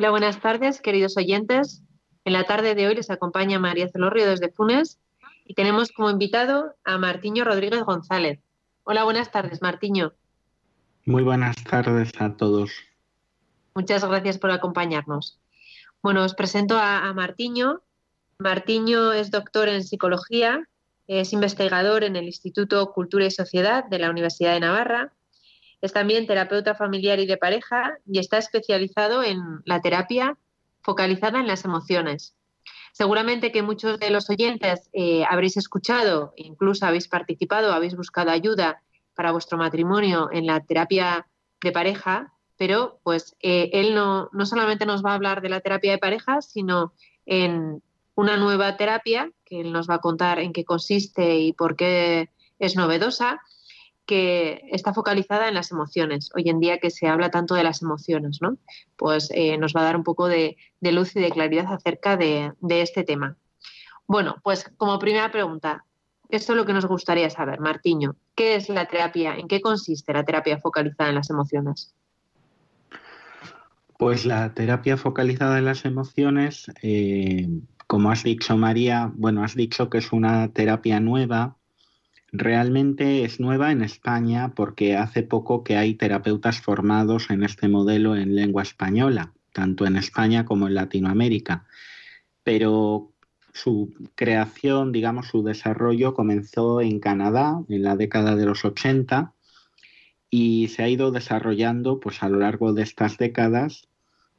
Hola, buenas tardes, queridos oyentes. En la tarde de hoy les acompaña María Celorrio desde Funes y tenemos como invitado a Martiño Rodríguez González. Hola, buenas tardes, Martiño. Muy buenas tardes a todos. Muchas gracias por acompañarnos. Bueno, os presento a, Martiño. Martiño es doctor en psicología, es investigador en el Instituto Cultura y Sociedad de la Universidad de Navarra, es también terapeuta familiar y de pareja y está especializado en la terapia focalizada en las emociones. Seguramente que muchos de los oyentes eh, habréis escuchado, incluso habéis participado, habéis buscado ayuda para vuestro matrimonio en la terapia de pareja pero pues eh, él no, no solamente nos va a hablar de la terapia de pareja, sino en una nueva terapia, que él nos va a contar en qué consiste y por qué es novedosa, que está focalizada en las emociones. Hoy en día que se habla tanto de las emociones, ¿no? Pues eh, nos va a dar un poco de, luz y de claridad acerca de, este tema. Bueno, pues como primera pregunta, esto es lo que nos gustaría saber, Martiño. ¿Qué es la terapia? ¿En qué consiste la terapia focalizada en las emociones? Pues la terapia focalizada en las emociones, eh, como has dicho María, bueno, has dicho que es una terapia nueva. Realmente es nueva en España porque hace poco que hay terapeutas formados en este modelo en lengua española, tanto en España como en Latinoamérica. Pero su creación, digamos, su desarrollo comenzó en Canadá en la década de los 80 y se ha ido desarrollando pues a lo largo de estas décadas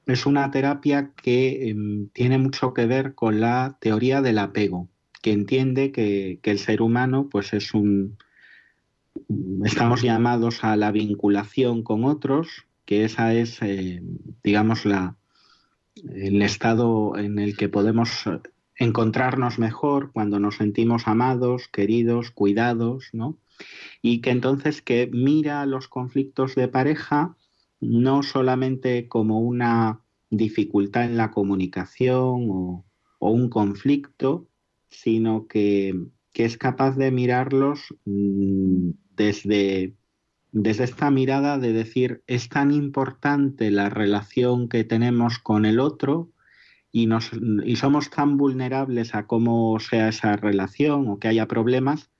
es una terapia que em, tiene mucho que ver con la teoría del apego, que entiende que, el ser humano pues es un estamos llamados a la vinculación con otros, que esa es eh, digamos la el estado en el que podemos encontrarnos mejor cuando nos sentimos amados, queridos, cuidados, ¿no? Y que entonces que mira los conflictos de pareja no solamente como una dificultad en la comunicación o, un conflicto, sino que, es capaz de mirarlos mm, desde, desde esta mirada de decir, es tan importante la relación que tenemos con el otro y, nos, y somos tan vulnerables a cómo sea esa relación o que haya problemas,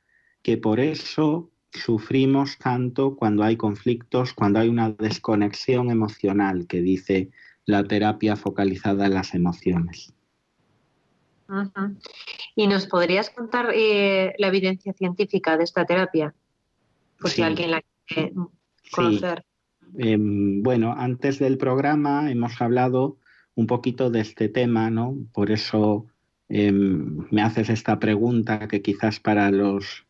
que por eso sufrimos tanto cuando hay conflictos, cuando hay una desconexión emocional, que dice la terapia focalizada en las emociones. ¿Y nos podrías contar eh, la evidencia científica de esta terapia? Por si alguien la quiere conocer. Em, bueno, antes del programa hemos hablado un poquito de este tema, ¿no? Por eso em, me haces esta pregunta que quizás para los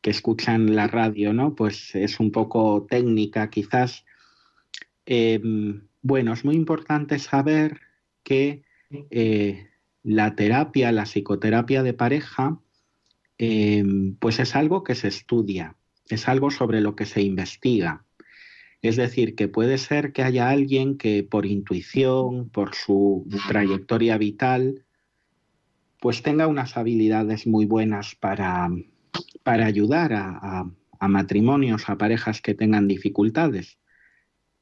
que escuchan la radio, ¿no? Pues es un poco técnica, quizás. Em, bueno, es muy importante saber que eh, la terapia, la psicoterapia de pareja, em, pues es algo que se estudia, es algo sobre lo que se investiga. Es decir, que puede ser que haya alguien que por intuición, por su trayectoria vital, pues tenga unas habilidades muy buenas para, para ayudar a, matrimonios, a parejas que tengan dificultades.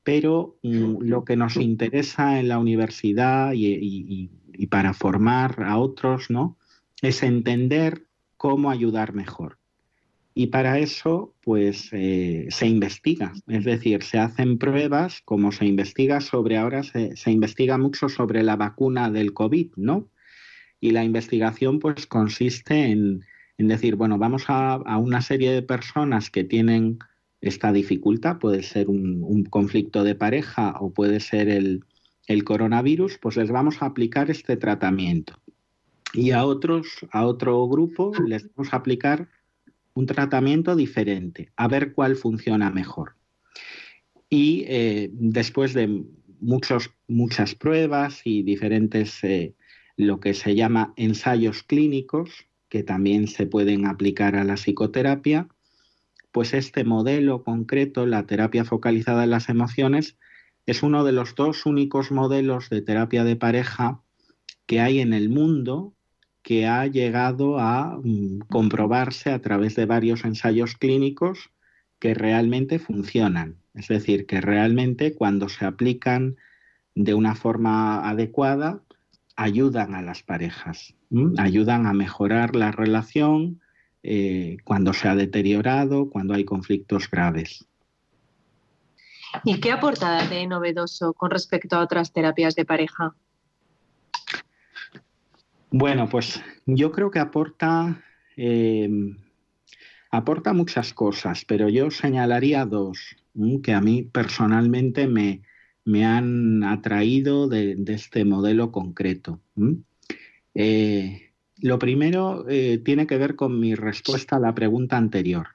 Pero lo que nos interesa en la universidad y, para formar a otros, ¿no? Es entender cómo ayudar mejor. Y para eso, pues, eh, se investiga. Es decir, se hacen pruebas, como se investiga sobre, ahora se, investiga mucho sobre la vacuna del COVID, ¿no? Y la investigación, pues, consiste en decir, bueno, vamos a, una serie de personas que tienen esta dificultad, puede ser un, conflicto de pareja o puede ser el, coronavirus, pues les vamos a aplicar este tratamiento. Y a otros, a otro grupo, les vamos a aplicar un tratamiento diferente, a ver cuál funciona mejor. Y eh, después de muchos, muchas pruebas y diferentes, eh, lo que se llama ensayos clínicos, que también se pueden aplicar a la psicoterapia, pues este modelo concreto, la terapia focalizada en las emociones, es uno de los dos únicos modelos de terapia de pareja que hay en el mundo que ha llegado a mm, comprobarse a través de varios ensayos clínicos que realmente funcionan. Es decir, que realmente cuando se aplican de una forma adecuada, ayudan a las parejas, ayudan a mejorar la relación eh, cuando se ha deteriorado, cuando hay conflictos graves. ¿Y qué aporta de novedoso con respecto a otras terapias de pareja? Bueno, pues yo creo que aporta, eh, aporta muchas cosas, pero yo señalaría dos que a mí personalmente me, me han atraído de, este modelo concreto. Eh, lo primero eh, tiene que ver con mi respuesta a la pregunta anterior.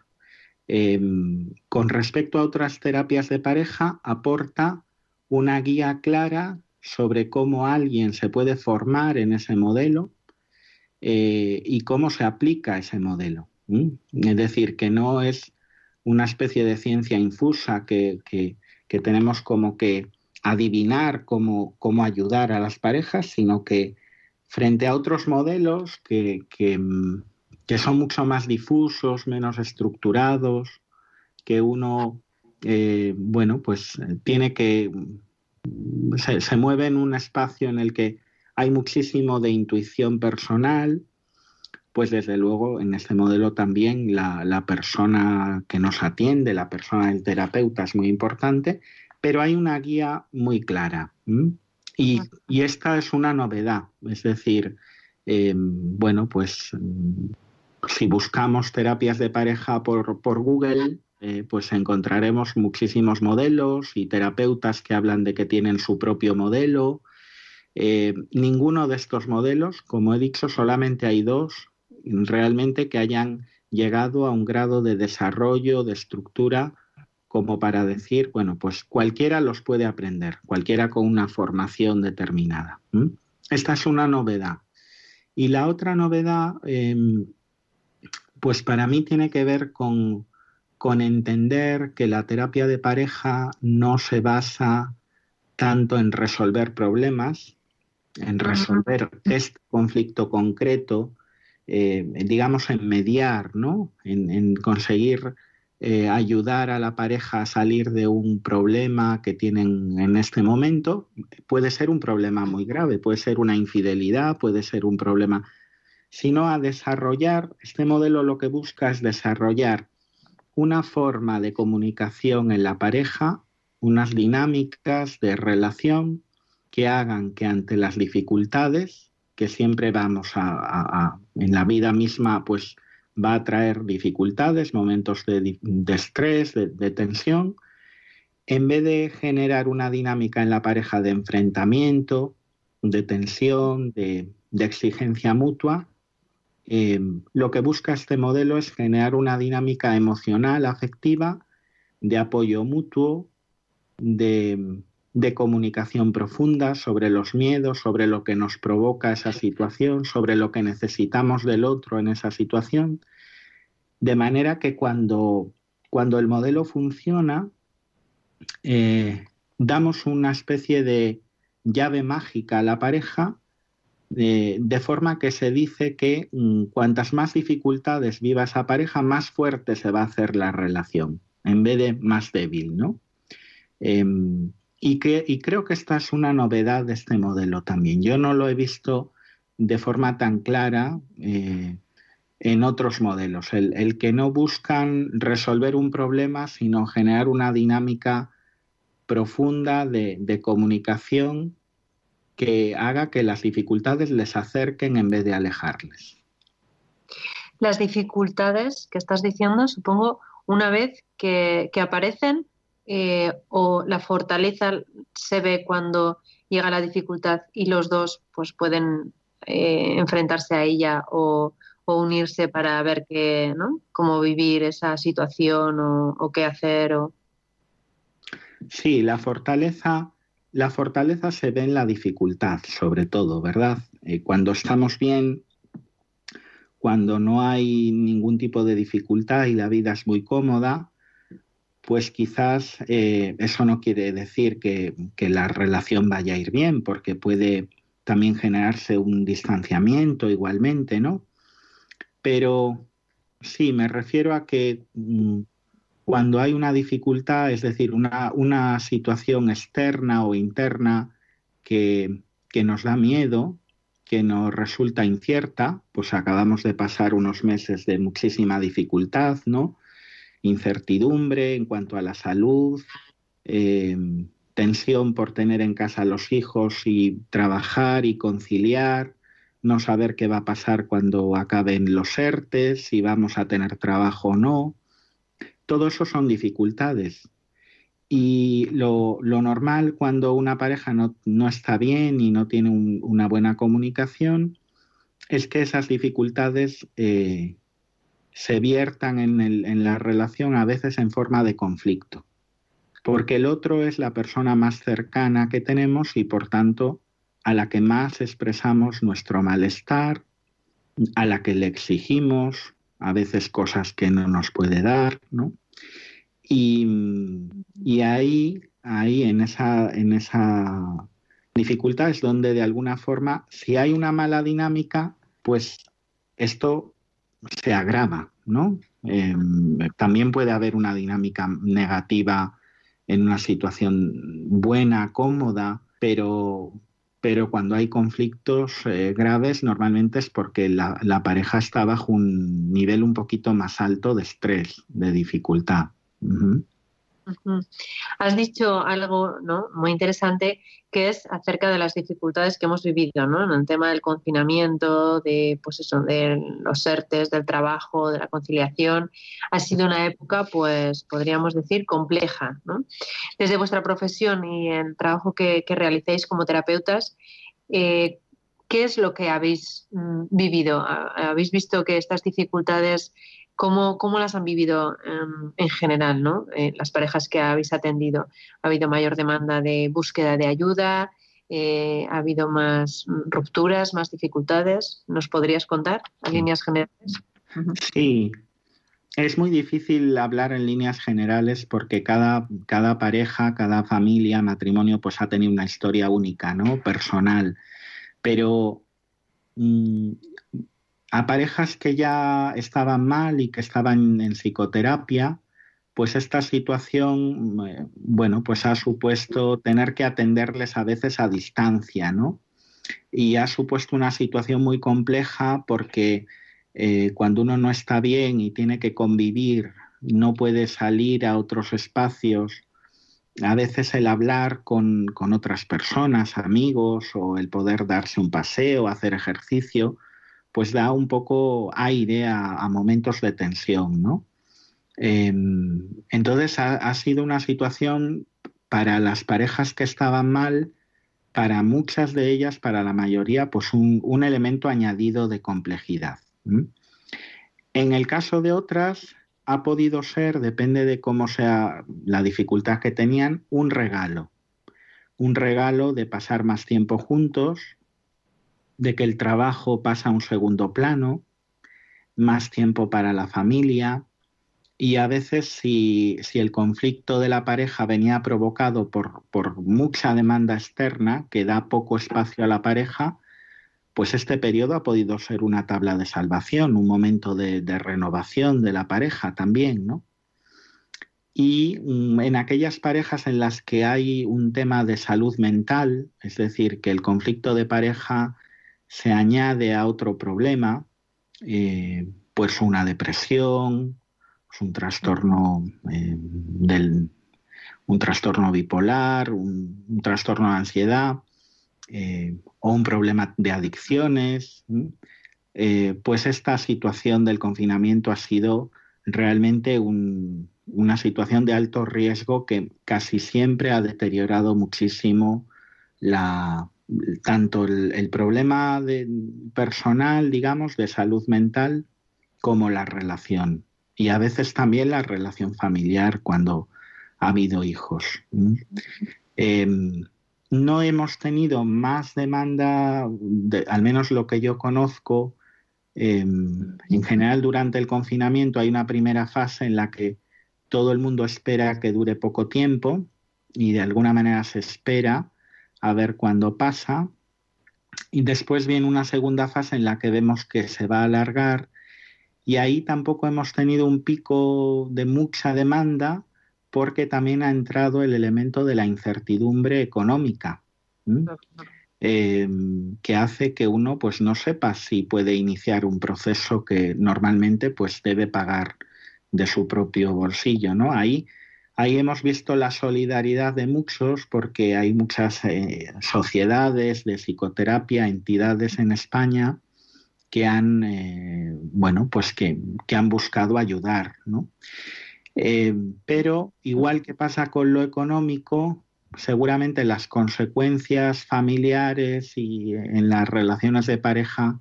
Em, con respecto a otras terapias de pareja, aporta una guía clara sobre cómo alguien se puede formar en ese modelo eh, y cómo se aplica ese modelo. Es decir, que no es una especie de ciencia infusa que, tenemos como que adivinar cómo, cómo, ayudar a las parejas, sino que frente a otros modelos que, que, son mucho más difusos, menos estructurados, que uno, eh, bueno, pues tiene que se, mueve en un espacio en el que hay muchísimo de intuición personal, pues desde luego en este modelo también la, persona que nos atiende, la persona del terapeuta es muy importante, pero hay una guía muy clara. Y, esta es una novedad, es decir, eh, bueno, pues si buscamos terapias de pareja por, por Google, eh, pues encontraremos muchísimos modelos y terapeutas que hablan de que tienen su propio modelo. Eh, ninguno de estos modelos, como he dicho, solamente hay dos realmente que hayan llegado a un grado de desarrollo, de estructura, como para decir, bueno, pues cualquiera los puede aprender, cualquiera con una formación determinada. Esta es una novedad. Y la otra novedad, em, pues para mí tiene que ver con, con entender que la terapia de pareja no se basa tanto en resolver problemas, en resolver este conflicto concreto, eh, digamos, en mediar, ¿no? En, conseguir eh, ayudar a la pareja a salir de un problema que tienen en este momento. Puede ser un problema muy grave, puede ser una infidelidad, puede ser un problema, sino a desarrollar, este modelo lo que busca es desarrollar una forma de comunicación en la pareja, unas dinámicas de relación que hagan que ante las dificultades, que siempre vamos a, en la vida misma, pues va a traer dificultades, momentos de, estrés, de, tensión, en vez de generar una dinámica en la pareja de enfrentamiento, de tensión, de exigencia mutua, Em, lo que busca este modelo es generar una dinámica emocional, afectiva, de apoyo mutuo, de, comunicación profunda sobre los miedos, sobre lo que nos provoca esa situación, sobre lo que necesitamos del otro en esa situación, de manera que cuando, cuando el modelo funciona, eh, damos una especie de llave mágica a la pareja de forma que se dice que mm, cuantas más dificultades viva esa pareja, más fuerte se va a hacer la relación, en vez de más débil, ¿no? Em, y, que, y creo que esta es una novedad de este modelo también. Yo no lo he visto de forma tan clara eh, en otros modelos. El, que no buscan resolver un problema, sino generar una dinámica profunda de, de comunicación que haga que las dificultades les acerquen en vez de alejarles. Las dificultades que estás diciendo, supongo, una vez que, aparecen eh, o la fortaleza se ve cuando llega la dificultad y los dos pues pueden eh, enfrentarse a ella o, unirse para ver qué, ¿no? cómo vivir esa situación o, qué hacer. O... Sí, la fortaleza, la fortaleza se ve en la dificultad, sobre todo, ¿verdad? Eh, cuando estamos bien, cuando no hay ningún tipo de dificultad y la vida es muy cómoda, pues quizás eh, eso no quiere decir que, la relación vaya a ir bien, porque puede también generarse un distanciamiento igualmente, ¿no? Pero sí, me refiero a que mm, cuando hay una dificultad, es decir, una, situación externa o interna que, que nos da miedo, que nos resulta incierta, pues acabamos de pasar unos meses de muchísima dificultad, ¿no? Incertidumbre en cuanto a la salud, eh, tensión por tener en casa a los hijos y trabajar y conciliar, no saber qué va a pasar cuando acaben los ERTES, si vamos a tener trabajo o no. Todo eso son dificultades. Y lo, normal cuando una pareja no, está bien y no tiene una buena comunicación es que esas dificultades eh, se viertan en, en la relación a veces en forma de conflicto. Porque el otro es la persona más cercana que tenemos y por tanto a la que más expresamos nuestro malestar, a la que le exigimos a veces cosas que no nos puede dar, ¿no? Y, ahí, ahí en esa, en esa dificultad es donde de alguna forma, si hay una mala dinámica, pues esto se agrava, ¿no? Em, también puede haber una dinámica negativa en una situación buena, cómoda, pero, pero cuando hay conflictos eh, graves normalmente es porque la, pareja está bajo un nivel un poquito más alto de estrés, de dificultad. Has dicho algo ¿no? muy interesante que es acerca de las dificultades que hemos vivido ¿no? en el tema del confinamiento, de, pues eso, de los ERTES, del trabajo, de la conciliación. Ha sido una época, pues podríamos decir, compleja. ¿no? Desde vuestra profesión y el trabajo que, que realicéis como terapeutas, eh, ¿qué es lo que habéis mm, vivido? ¿Habéis visto que estas dificultades ¿Cómo, cómo las han vivido em, en general, ¿no? Eh, las parejas que habéis atendido? ¿Ha habido mayor demanda de búsqueda de ayuda? Eh, ¿Ha habido más rupturas, más dificultades? ¿Nos podrías contar en líneas generales? Sí, es muy difícil hablar en líneas generales porque cada, cada pareja, cada familia, matrimonio, pues ha tenido una historia única, ¿no? Personal. Pero mm, a parejas que ya estaban mal y que estaban en psicoterapia, pues esta situación, eh, bueno, pues ha supuesto tener que atenderles a veces a distancia, ¿no? Y ha supuesto una situación muy compleja porque eh, cuando uno no está bien y tiene que convivir, no puede salir a otros espacios, a veces el hablar con, con otras personas, amigos, o el poder darse un paseo, hacer ejercicio, pues da un poco aire a, momentos de tensión, ¿no? Em, entonces ha, sido una situación para las parejas que estaban mal, para muchas de ellas, para la mayoría, pues un, elemento añadido de complejidad. En el caso de otras, ha podido ser, depende de cómo sea la dificultad que tenían, un regalo. Un regalo de pasar más tiempo juntos, de que el trabajo pasa a un segundo plano, más tiempo para la familia y a veces si, el conflicto de la pareja venía provocado por, mucha demanda externa que da poco espacio a la pareja, pues este periodo ha podido ser una tabla de salvación, un momento de, de renovación de la pareja también, ¿no? Y mm, en aquellas parejas en las que hay un tema de salud mental, es decir, que el conflicto de pareja se añade a otro problema, eh, pues una depresión, pues un trastorno eh, del un trastorno bipolar, un, trastorno de ansiedad eh, o un problema de adicciones, pues esta situación del confinamiento ha sido realmente una situación de alto riesgo que casi siempre ha deteriorado muchísimo la, tanto el, problema de, personal, digamos, de salud mental, como la relación. Y a veces también la relación familiar cuando ha habido hijos. Em, no hemos tenido más demanda, al menos lo que yo conozco, em, en general durante el confinamiento hay una primera fase en la que todo el mundo espera que dure poco tiempo y de alguna manera se espera a ver cuándo pasa. Y después viene una segunda fase en la que vemos que se va a alargar y ahí tampoco hemos tenido un pico de mucha demanda porque también ha entrado el elemento de la incertidumbre económica. Em, que hace que uno pues no sepa si puede iniciar un proceso que normalmente pues debe pagar de su propio bolsillo, ¿no? Ahí Ahí hemos visto la solidaridad de muchos porque hay muchas eh, sociedades de psicoterapia, entidades en España que han, eh, bueno, pues que, han buscado ayudar, eh, pero igual que pasa con lo económico, seguramente las consecuencias familiares y en las relaciones de pareja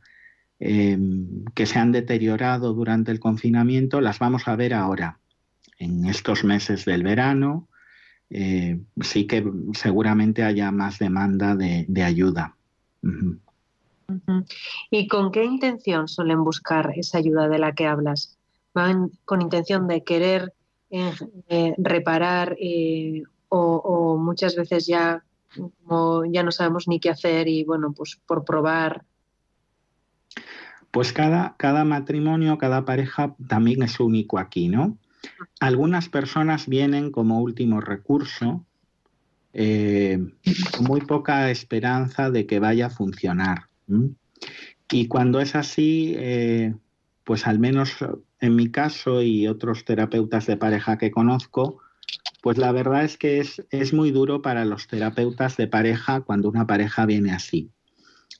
que se han deteriorado durante el confinamiento las vamos a ver ahora en estos meses del verano, eh, sí que seguramente haya más demanda de, ayuda. ¿Y con qué intención suelen buscar esa ayuda de la que hablas? ¿Van con intención de querer eh, eh, reparar o, muchas veces ya, ya no sabemos ni qué hacer y bueno, pues por probar? Pues cada, cada matrimonio, cada pareja también es único aquí, ¿no? Algunas personas vienen como último recurso, eh, con muy poca esperanza de que vaya a funcionar. Y cuando es así, eh, pues al menos en mi caso y otros terapeutas de pareja que conozco, pues la verdad es que es, es muy duro para los terapeutas de pareja cuando una pareja viene así,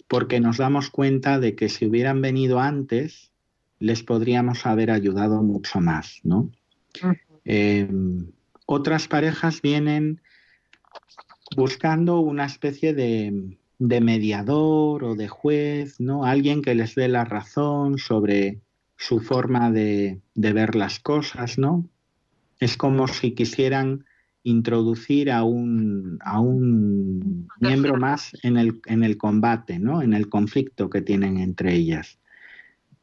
porque nos damos cuenta de que si hubieran venido antes, les podríamos haber ayudado mucho más, ¿no? Eh, otras parejas vienen buscando una especie de, mediador o de juez, ¿no? Alguien que les dé la razón sobre su forma de, ver las cosas, ¿no? Es como si quisieran introducir a un, a un miembro más en el, en el combate, ¿no? En el conflicto que tienen entre ellas.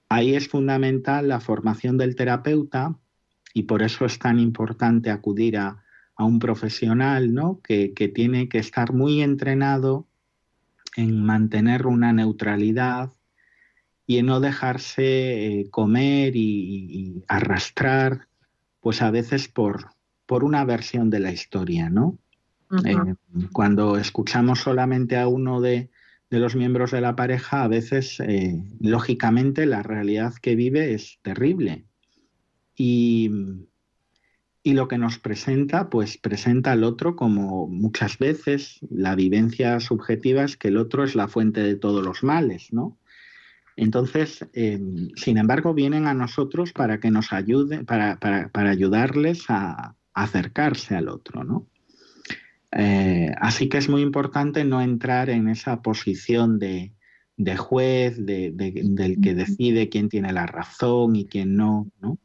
Ahí es fundamental la formación del terapeuta y por eso es tan importante acudir a, un profesional ¿no? que, tiene que estar muy entrenado en mantener una neutralidad y en no dejarse eh, comer y, arrastrar, pues a veces por, por una versión de la historia, ¿no? Eh, cuando escuchamos solamente a uno de, los miembros de la pareja, a veces, eh, lógicamente, la realidad que vive es terrible. Y, lo que nos presenta, pues presenta al otro como muchas veces la vivencia subjetiva es que el otro es la fuente de todos los males, ¿no? Entonces, eh, sin embargo, vienen a nosotros para que nos ayuden, para, ayudarles a, acercarse al otro, ¿no? Eh, así que es muy importante no entrar en esa posición de, juez, del que decide quién tiene la razón y quién no, ¿no?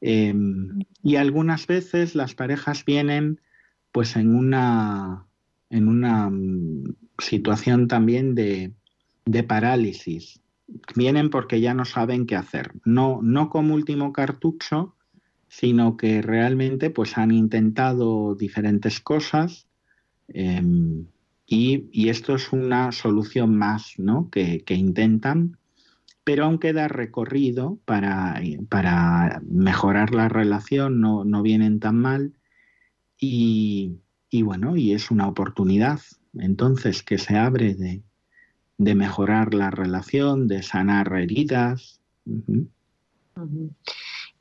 Em, y algunas veces las parejas vienen pues en una, en una mm, situación también de, parálisis. Vienen porque ya no saben qué hacer. No, no como último cartucho, sino que realmente pues han intentado diferentes cosas em, y, esto es una solución más ¿no? que, que intentan pero aún queda recorrido para, para mejorar la relación, no, no vienen tan mal y, bueno, y es una oportunidad entonces que se abre de, mejorar la relación, de sanar heridas.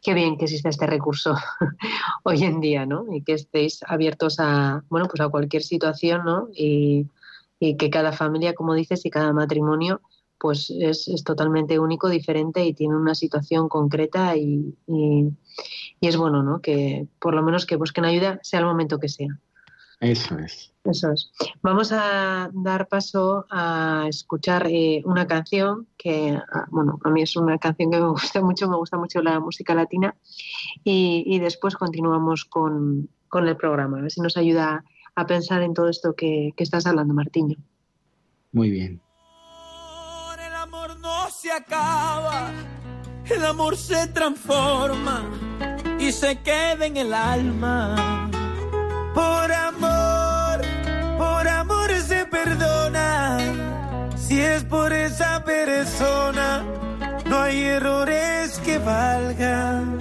Qué bien que existe este recurso hoy en día, ¿no? Y que estéis abiertos a, bueno, pues a cualquier situación, ¿no? Y, y que cada familia, como dices, y cada matrimonio pues es, totalmente único, diferente y tiene una situación concreta y, y, es bueno, ¿no? Que por lo menos que busquen ayuda, sea el momento que sea. Eso es. Eso es. Vamos a dar paso a escuchar eh, una canción que, ah, bueno, a mí es una canción que me gusta mucho, me gusta mucho la música latina y, después continuamos con, el programa, a ver si nos ayuda a pensar en todo esto que, que estás hablando, Martiño. Muy bien. Se acaba, el amor se transforma y se queda en el alma. Por amor, por amor se perdona. Si es por esa persona, no hay errores que valgan.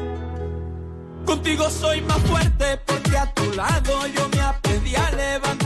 Contigo soy más fuerte porque a tu lado yo me aprendí a levantar.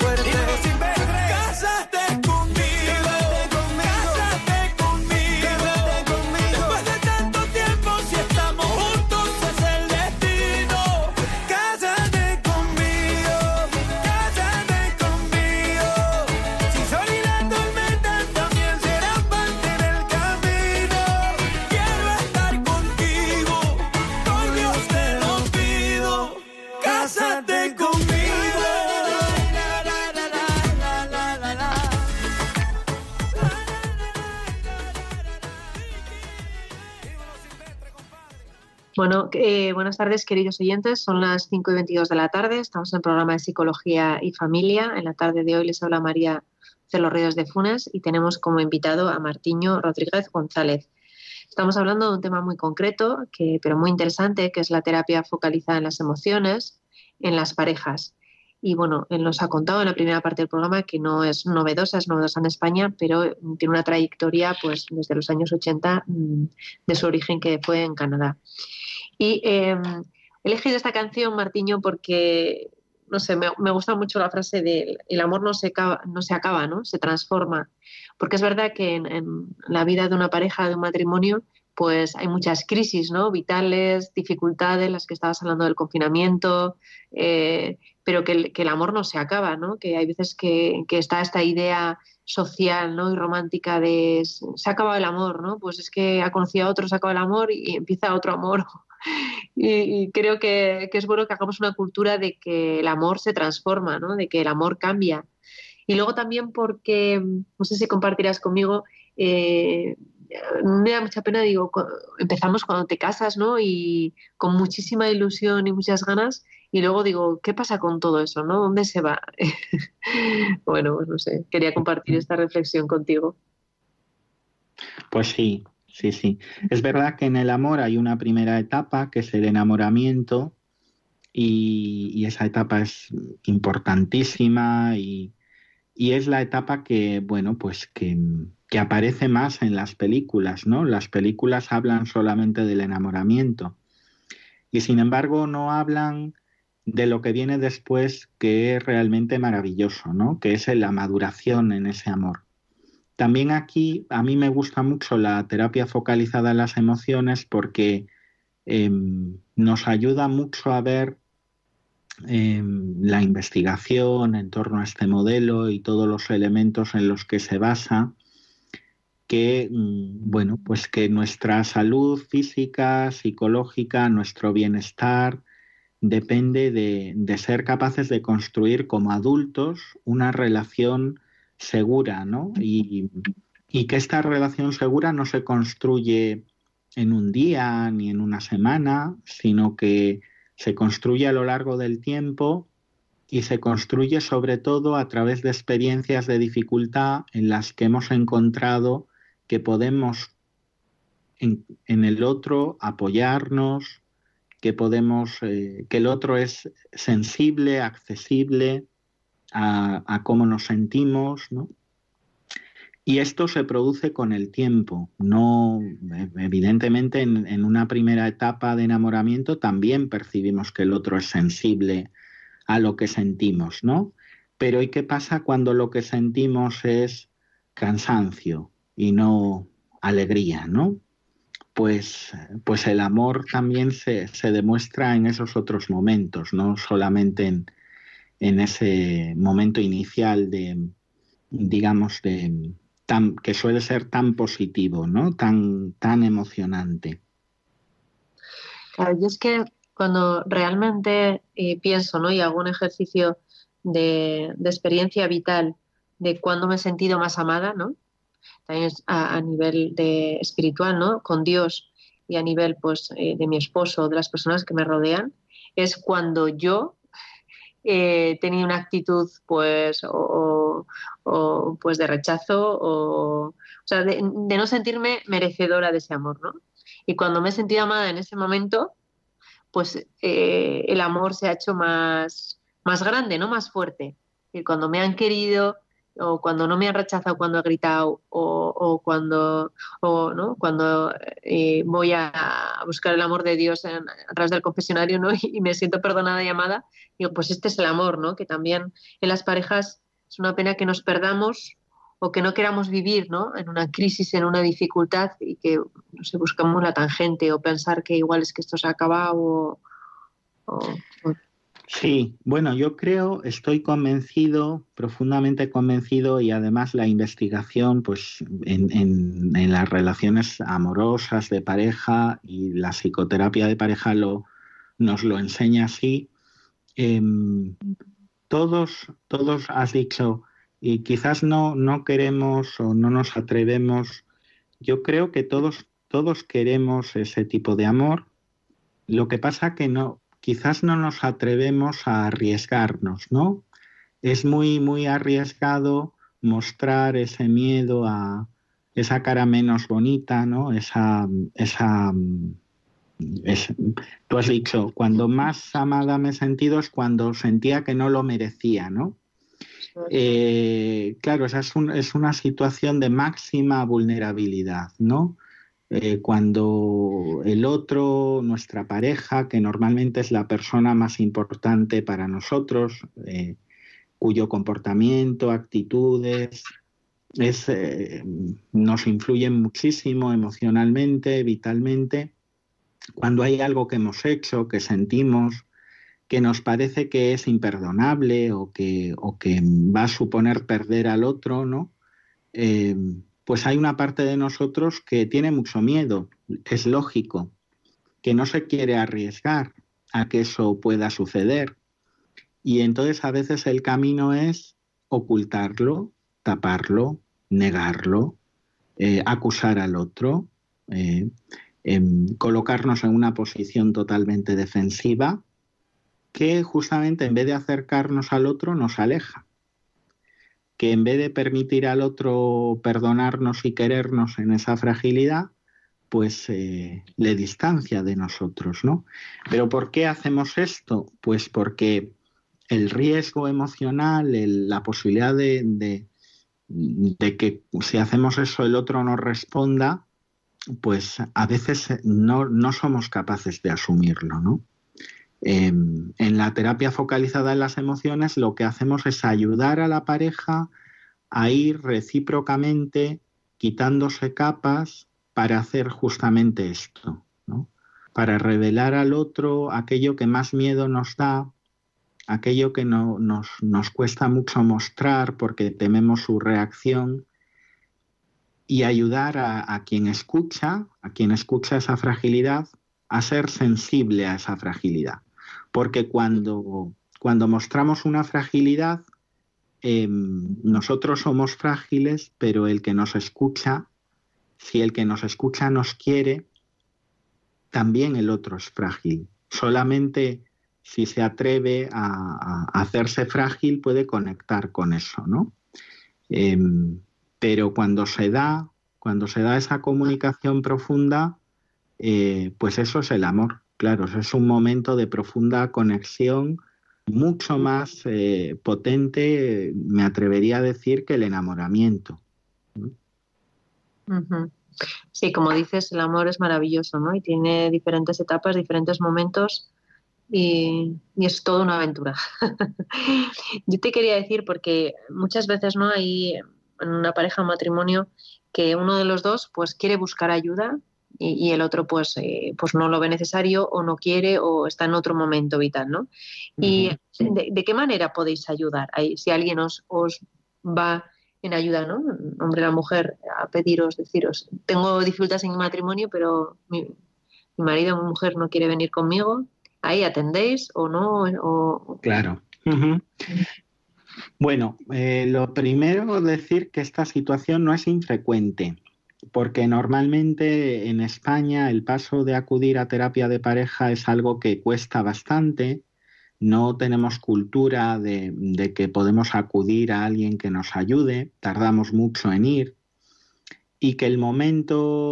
Bueno, eh, buenas tardes, queridos oyentes. Son las 5 y 22 de la tarde. Estamos en el programa de Psicología y Familia. En la tarde de hoy les habla María Celorrios de Funes y tenemos como invitado a Martiño Rodríguez González. Estamos hablando de un tema muy concreto, pero muy interesante, que es la terapia focalizada en las emociones en las parejas. Y bueno, él nos ha contado en la primera parte del programa que no es novedosa, es novedosa en España, pero tiene una trayectoria pues desde los años 80 mm, de su origen que fue en Canadá. Y eh, he elegido esta canción, Martiño, porque, no sé, me, gusta mucho la frase de el amor no se, acaba, no se acaba, ¿no? Se transforma. Porque es verdad que en, la vida de una pareja, de un matrimonio, pues hay muchas crisis, ¿no? Vitales, dificultades, las que estabas hablando del confinamiento, eh, pero que el, que el, amor no se acaba, ¿no? Que hay veces que, que, está esta idea social, ¿no? Y romántica de se ha acabado el amor, ¿no? Pues es que ha conocido a otro, se acaba el amor y empieza otro amor y, creo que, es bueno que hagamos una cultura de que el amor se transforma, ¿no? de que el amor cambia. Y luego también porque, no sé si compartirás conmigo, eh, me da mucha pena, digo, empezamos cuando te casas, ¿no? Y con muchísima ilusión y muchas ganas, y luego digo, ¿qué pasa con todo eso, ¿no? ¿Dónde se va? bueno, pues no sé, quería compartir esta reflexión contigo. Pues sí, sí, sí. Es verdad que en el amor hay una primera etapa que es el enamoramiento y, esa etapa es importantísima y, es la etapa que, bueno, pues que, que, aparece más en las películas, ¿no? Las películas hablan solamente del enamoramiento y sin embargo no hablan de lo que viene después que es realmente maravilloso, ¿no? Que es la maduración en ese amor. También aquí a mí me gusta mucho la terapia focalizada en las emociones porque em, nos ayuda mucho a ver em, la investigación en torno a este modelo y todos los elementos en los que se basa que mm, bueno pues que nuestra salud física psicológica nuestro bienestar depende de ser capaces de construir como adultos una relación segura, ¿no? Y, y que esta relación segura no se construye en un día ni en una semana, sino que se construye a lo largo del tiempo y se construye sobre todo a través de experiencias de dificultad en las que hemos encontrado que podemos en, el otro apoyarnos, que podemos, eh, que el otro es sensible, accesible a, cómo nos sentimos, ¿no? Y esto se produce con el tiempo. No, evidentemente, en, una primera etapa de enamoramiento también percibimos que el otro es sensible a lo que sentimos, ¿no? Pero ¿y qué pasa cuando lo que sentimos es cansancio y no alegría, ¿no? Pues, pues el amor también se, se demuestra en esos otros momentos, no solamente en, en ese momento inicial de, digamos, de, que suele ser tan positivo, ¿no? Tan, tan emocionante. Claro, y es que cuando realmente eh, pienso, ¿no? Y hago un ejercicio de, experiencia vital de cuándo me he sentido más amada, ¿no? También a, nivel de espiritual, ¿no? Con Dios y a nivel, pues, eh, de mi esposo, de las personas que me rodean, es cuando yo eh, tenía una actitud pues o, pues de rechazo o, sea, de, no sentirme merecedora de ese amor, ¿no? Y cuando me he sentido amada en ese momento, pues eh, el amor se ha hecho más, más grande, ¿no? Más fuerte. Y cuando me han querido, o cuando no me han rechazado cuando he gritado o, cuando o, ¿no? cuando eh, voy a buscar el amor de Dios en, a través del confesionario ¿no? y, me siento perdonada y amada digo pues este es el amor ¿no? que también en las parejas es una pena que nos perdamos o que no queramos vivir ¿no? en una crisis en una dificultad y que no sé, buscamos la tangente o pensar que igual es que esto se ha acabado o Sí, bueno, yo creo, estoy convencido, profundamente convencido, y además la investigación, pues, en, las relaciones amorosas de pareja y la psicoterapia de pareja lo, nos lo enseña así. Em, todos, todos has dicho, y quizás no, no queremos o no nos atrevemos. Yo creo que todos, todos queremos ese tipo de amor. Lo que pasa que no, quizás no nos atrevemos a arriesgarnos, ¿no? Es muy, muy arriesgado mostrar ese miedo a esa cara menos bonita, ¿no? Esa, esa, tú has dicho, cuando más amada me he sentido es cuando sentía que no lo merecía, ¿no? Eh, claro, esa es, es, una situación de máxima vulnerabilidad, ¿no? Eh, cuando el otro, nuestra pareja, que normalmente es la persona más importante para nosotros, eh, cuyo comportamiento, actitudes, eh, nos influyen muchísimo emocionalmente, vitalmente, cuando hay algo que hemos hecho, que sentimos, que nos parece que es imperdonable o que, o que va a suponer perder al otro, ¿no? Pues hay una parte de nosotros que tiene mucho miedo, es lógico, que no se quiere arriesgar a que eso pueda suceder. Y entonces a veces el camino es ocultarlo, taparlo, negarlo, eh, acusar al otro, eh, em, colocarnos en una posición totalmente defensiva que justamente en vez de acercarnos al otro nos aleja que en vez de permitir al otro perdonarnos y querernos en esa fragilidad, pues eh, le distancia de nosotros, ¿no? Pero ¿por qué hacemos esto? Pues porque el riesgo emocional, la posibilidad de, de, que si hacemos eso el otro no responda, pues a veces no, no somos capaces de asumirlo, ¿no? Em, en la terapia focalizada en las emociones lo que hacemos es ayudar a la pareja a ir recíprocamente quitándose capas para hacer justamente esto, para revelar al otro aquello que más miedo nos da, aquello que no, nos, nos cuesta mucho mostrar porque tememos su reacción y ayudar a, quien escucha, a quien escucha esa fragilidad, a ser sensible a esa fragilidad. Porque cuando, cuando mostramos una fragilidad, em, nosotros somos frágiles, pero el que nos escucha, si el que nos escucha nos quiere, también el otro es frágil. Solamente si se atreve a, hacerse frágil puede conectar con eso, ¿no? Em, pero cuando se da, cuando se da esa comunicación profunda, eh, pues eso es el amor. Claro, es un momento de profunda conexión mucho más eh, potente, me atrevería a decir, que el enamoramiento. Sí, como dices, el amor es maravilloso, ¿no? Y tiene diferentes etapas, diferentes momentos y, es toda una aventura. Yo te quería decir, porque muchas veces, ¿no? Hay en una pareja, un matrimonio, que uno de los dos pues quiere buscar ayuda y, el otro pues, eh, pues no lo ve necesario o no quiere o está en otro momento vital, ¿no? ¿Y de, qué manera podéis ayudar? Si alguien os, os va en ayuda, ¿no? Hombre, la mujer, a pediros, deciros, tengo dificultades en mi matrimonio, pero mi, marido o mi mujer no quiere venir conmigo, ahí atendéis o no. Claro. Bueno, eh, lo primero decir que esta situación no es infrecuente, porque normalmente en España el paso de acudir a terapia de pareja es algo que cuesta bastante. No tenemos cultura de, que podemos acudir a alguien que nos ayude, tardamos mucho en ir y que el momento